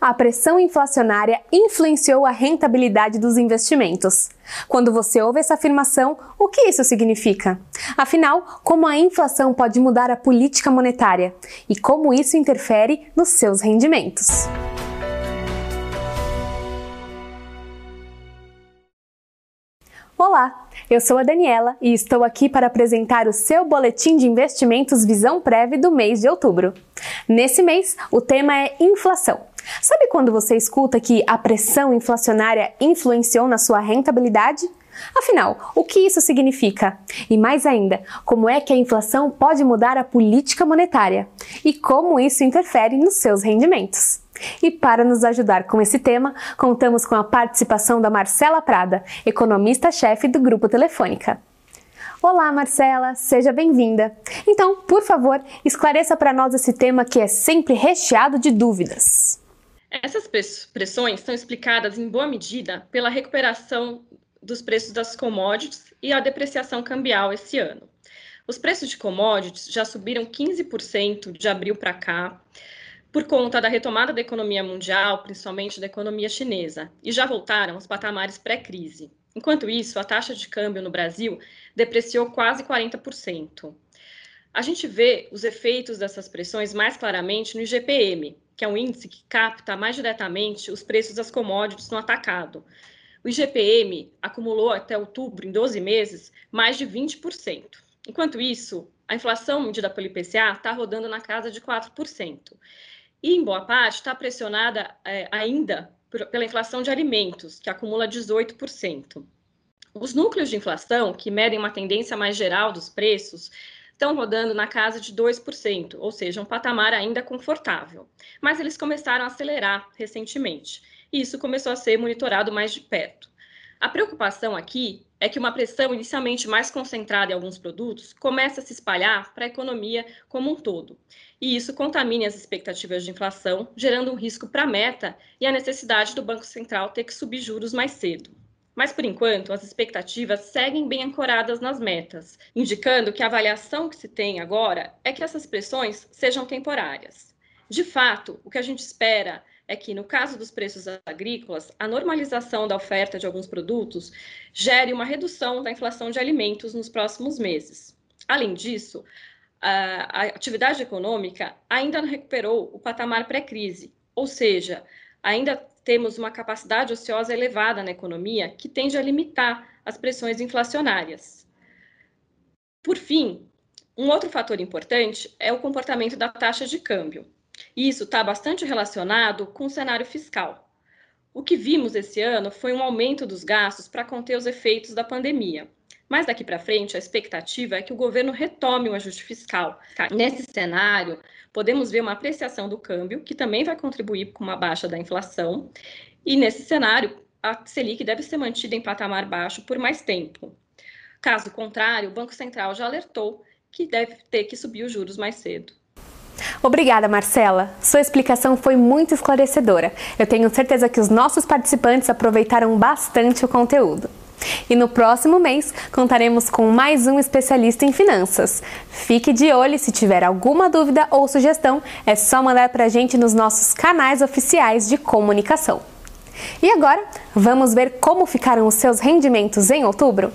a pressão inflacionária influenciou a rentabilidade dos investimentos. Quando você ouve essa afirmação, o que isso significa? Afinal, como a inflação pode mudar a política monetária e como isso interfere nos seus rendimentos? Olá, eu sou a Daniela e estou aqui para apresentar o seu boletim de investimentos Visão Prévia do mês de outubro. Nesse mês, o tema é inflação. Sabe quando você escuta que a pressão inflacionária influenciou na sua rentabilidade? Afinal, o que isso significa? E mais ainda, como é que a inflação pode mudar a política monetária? E como isso interfere nos seus rendimentos? E para nos ajudar com esse tema, contamos com a participação da Marcela Prada, economista-chefe do Grupo Telefônica. Olá, Marcela, seja bem-vinda. Então, por favor, esclareça para nós esse tema que é sempre recheado de dúvidas. Essas pressões são explicadas em boa medida pela recuperação dos preços das commodities e a depreciação cambial esse ano. Os preços de commodities já subiram 15% de abril para cá, por conta da retomada da economia mundial, principalmente da economia chinesa, e já voltaram aos patamares pré-crise. Enquanto isso, a taxa de câmbio no Brasil depreciou quase 40%. A gente vê os efeitos dessas pressões mais claramente no IGPM, que é um índice que capta mais diretamente os preços das commodities no atacado. O IGPM acumulou até outubro, em 12 meses, mais de 20%. Enquanto isso, a inflação medida pelo IPCA está rodando na casa de 4% e, em boa parte, está pressionada é, ainda por, pela inflação de alimentos, que acumula 18%. Os núcleos de inflação, que medem uma tendência mais geral dos preços, estão rodando na casa de 2%, ou seja, um patamar ainda confortável. Mas eles começaram a acelerar recentemente, e isso começou a ser monitorado mais de perto. A preocupação aqui é que uma pressão inicialmente mais concentrada em alguns produtos começa a se espalhar para a economia como um todo. E isso contamina as expectativas de inflação, gerando um risco para a meta e a necessidade do Banco Central ter que subir juros mais cedo. Mas, por enquanto, as expectativas seguem bem ancoradas nas metas, indicando que a avaliação que se tem agora é que essas pressões sejam temporárias. De fato, o que a gente espera é que, no caso dos preços agrícolas, a normalização da oferta de alguns produtos gere uma redução da inflação de alimentos nos próximos meses. Além disso, a atividade econômica ainda não recuperou o patamar pré-crise, ou seja, ainda temos uma capacidade ociosa elevada na economia que tende a limitar as pressões inflacionárias. Por fim, um outro fator importante é o comportamento da taxa de câmbio. Isso está bastante relacionado com o cenário fiscal. O que vimos esse ano foi um aumento dos gastos para conter os efeitos da pandemia. Mas daqui para frente, a expectativa é que o governo retome o ajuste fiscal. Nesse cenário, podemos ver uma apreciação do câmbio, que também vai contribuir com uma baixa da inflação. E nesse cenário, a Selic deve ser mantida em patamar baixo por mais tempo. Caso contrário, o Banco Central já alertou que deve ter que subir os juros mais cedo. Obrigada, Marcela. Sua explicação foi muito esclarecedora. Eu tenho certeza que os nossos participantes aproveitaram bastante o conteúdo. E no próximo mês contaremos com mais um especialista em finanças. Fique de olho se tiver alguma dúvida ou sugestão, é só mandar para a gente nos nossos canais oficiais de comunicação. E agora, vamos ver como ficaram os seus rendimentos em outubro?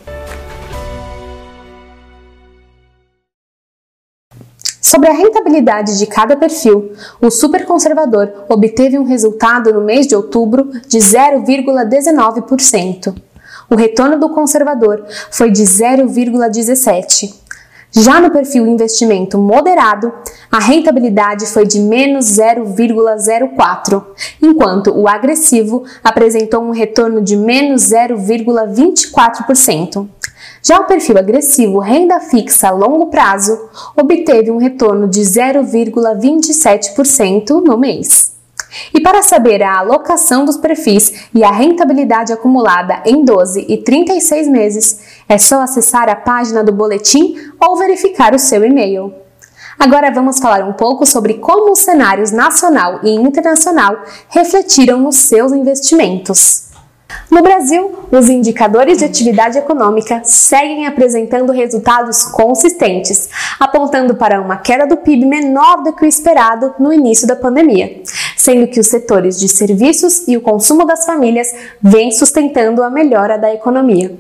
Sobre a rentabilidade de cada perfil, o superconservador obteve um resultado no mês de outubro de 0,19%. O retorno do conservador foi de 0,17%. Já no perfil investimento moderado, a rentabilidade foi de menos 0,04, enquanto o agressivo apresentou um retorno de menos 0,24%. Já o perfil agressivo renda fixa a longo prazo obteve um retorno de 0,27% no mês. E para saber a alocação dos perfis e a rentabilidade acumulada em 12 e 36 meses, é só acessar a página do boletim ou verificar o seu e-mail. Agora vamos falar um pouco sobre como os cenários nacional e internacional refletiram nos seus investimentos. No Brasil, os indicadores de atividade econômica seguem apresentando resultados consistentes, apontando para uma queda do PIB menor do que o esperado no início da pandemia. Sendo que os setores de serviços e o consumo das famílias vêm sustentando a melhora da economia.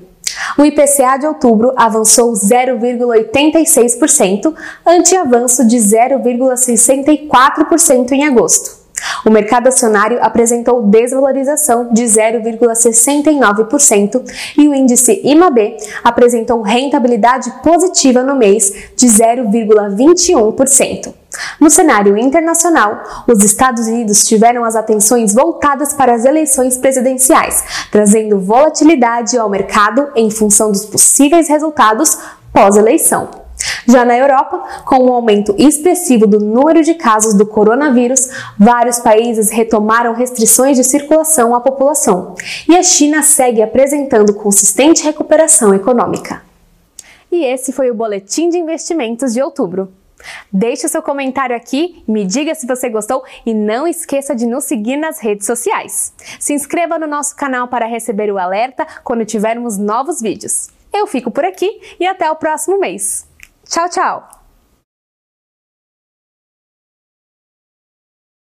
O IPCA de outubro avançou 0,86%, ante avanço de 0,64% em agosto. O mercado acionário apresentou desvalorização de 0,69% e o índice IMAB apresentou rentabilidade positiva no mês de 0,21%. No cenário internacional, os Estados Unidos tiveram as atenções voltadas para as eleições presidenciais, trazendo volatilidade ao mercado em função dos possíveis resultados pós-eleição. Já na Europa, com o um aumento expressivo do número de casos do coronavírus, vários países retomaram restrições de circulação à população, e a China segue apresentando consistente recuperação econômica. E esse foi o Boletim de Investimentos de outubro. Deixe seu comentário aqui, me diga se você gostou e não esqueça de nos seguir nas redes sociais. Se inscreva no nosso canal para receber o alerta quando tivermos novos vídeos. Eu fico por aqui e até o próximo mês. Tchau, tchau!